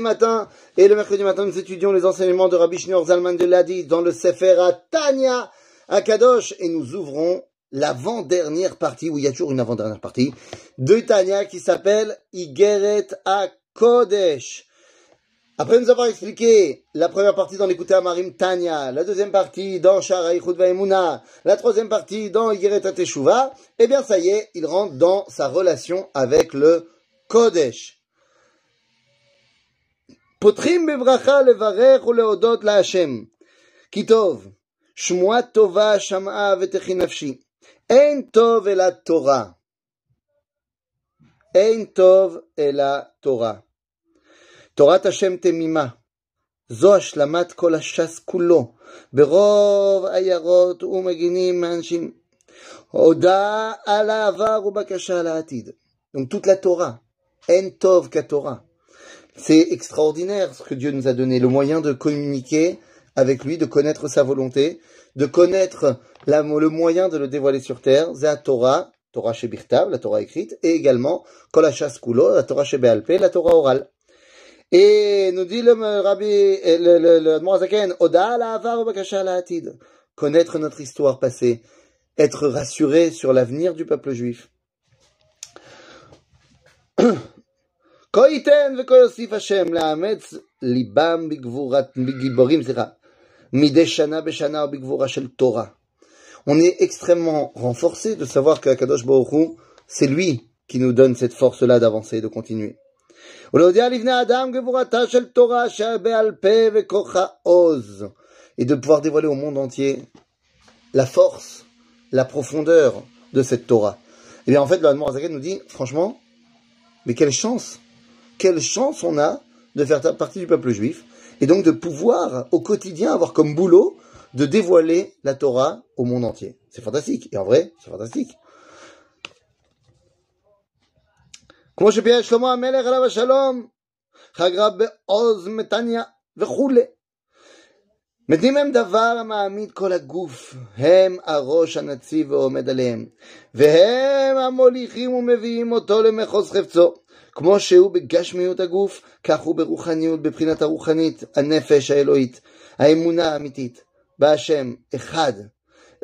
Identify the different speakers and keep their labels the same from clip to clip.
Speaker 1: matin et le mercredi matin nous étudions les enseignements de Rabbi Shneur Zalman de Ladi dans le Sefer Tanya à Kadosh et nous ouvrons l'avant-dernière partie, où il y a toujours une avant-dernière partie, de Tanya qui s'appelle Igeret à Kodesh. Après nous avoir expliqué la première partie dans l'écouté Amarim Tanya, la deuxième partie dans Shara Ichud la troisième partie dans Igeret Teshuva, eh bien ça y est, il rentre dans sa relation avec le Kodesh. פותחים בברכה לברך ולהודות להשם. כי טוב, שמועה טובה שמעה ותחי נפשי. אין טוב אלא תורה. אין טוב אלא תורה. תורת השם תמימה. זו השלמת כל הש"ס כולו, ברוב עיירות ומגינים מאנשים. הודעה על העבר ובקשה toute la Torah, אין טוב כתורה. C'est extraordinaire ce que Dieu nous a donné, le moyen de communiquer avec lui, de connaître sa volonté, de connaître le moyen de le dévoiler sur terre, la Torah, Torah chez Birtav, la Torah écrite, et également Kolachas Kulo, la Torah chez Bealpe, la Torah orale. Et nous dit le Rabbi, le, le, le Oda la connaître notre histoire passée, être rassuré sur l'avenir du peuple juif. On est extrêmement renforcé de savoir que Kadosh c'est lui qui nous donne cette force-là d'avancer et de continuer. Et de pouvoir dévoiler au monde entier la force, la profondeur de cette Torah. Et bien en fait, le Zaken nous dit, franchement, mais quelle chance quelle chance on a de faire partie du peuple juif et donc de pouvoir au quotidien avoir comme boulot de dévoiler la Torah au monde entier. C'est fantastique. Et en vrai, c'est fantastique. כמו שפייה שלמה המלך עליו השלום, חגרה בעוז מתניה וכולי. מתנים הם דבר המעמיד כל הגוף, הם הראש הנציב ועומד עליהם, והם המוליכים ומביאים אותו למחוז חפצו. כמו שהוא בגשמיות הגוף, כך הוא ברוחניות, בבחינת הרוחנית, הנפש האלוהית, האמונה האמיתית, בהשם, אחד.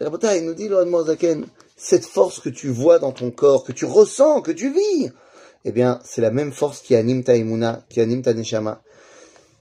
Speaker 1: רבותיי, nous dit le Zaken, cette force que tu vois dans ton corps, que tu ressens, que tu vis, eh bien, c'est la même force qui anime ta emuna, qui anime ta neshama.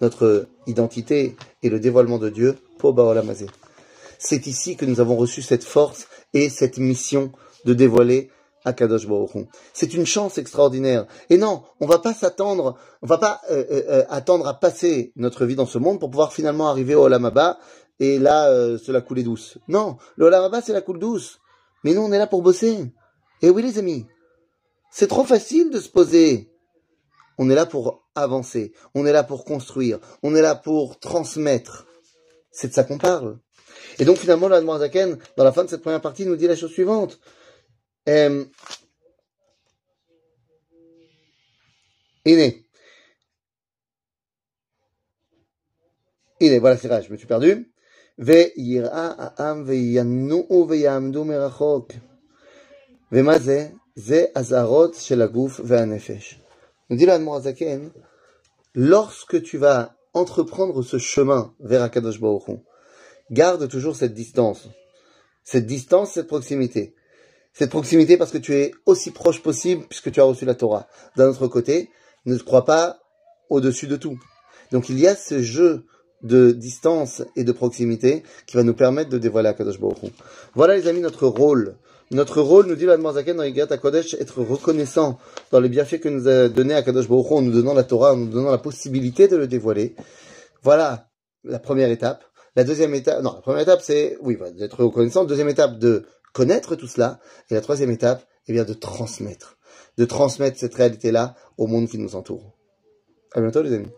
Speaker 1: notre identité et le dévoilement de Dieu. C'est ici que nous avons reçu cette force et cette mission de dévoiler Akadosh Baruch C'est une chance extraordinaire. Et non, on va pas s'attendre, on va pas euh, euh, euh, attendre à passer notre vie dans ce monde pour pouvoir finalement arriver au Olamaba et là, euh, c'est la coulée douce. Non, le Olamaba, c'est la coule douce. Mais nous, on est là pour bosser. Et oui, les amis, c'est trop facile de se poser. On est là pour avancer, on est là pour construire, on est là pour transmettre. C'est de ça qu'on parle. Et donc finalement, la Zaken, dans la fin de cette première partie, nous dit la chose suivante. Euh, Iné. Iné, voilà, c'est vrai, je me suis perdu. Ve yira ha'am ve yanu'u ve ya'amdu merachok. Ve ma ze? Ze azarot shel aguf ve'anefesh. Nous dit l'Admor Zaken lorsque tu vas entreprendre ce chemin vers Akadosh Baruch garde toujours cette distance. Cette distance, cette proximité cette proximité parce que tu es aussi proche possible puisque tu as reçu la Torah. D'un autre côté, ne te crois pas au-dessus de tout. Donc il y a ce jeu de distance et de proximité qui va nous permettre de dévoiler Akadosh Baruch. Voilà les amis notre rôle. Notre rôle, nous dit l'Admor Zaken dans Yigat HaKodesh, être reconnaissant dans les bienfaits que nous a donné Akadosh Baruch Hu en nous donnant la Torah, en nous donnant la possibilité de le dévoiler. Voilà la première étape. La deuxième étape, non, la première étape c'est, oui, d'être reconnaissant. Deuxième étape de connaître tout cela. Et la troisième étape, eh bien, de transmettre. De transmettre cette réalité-là au monde qui nous entoure. À bientôt les amis.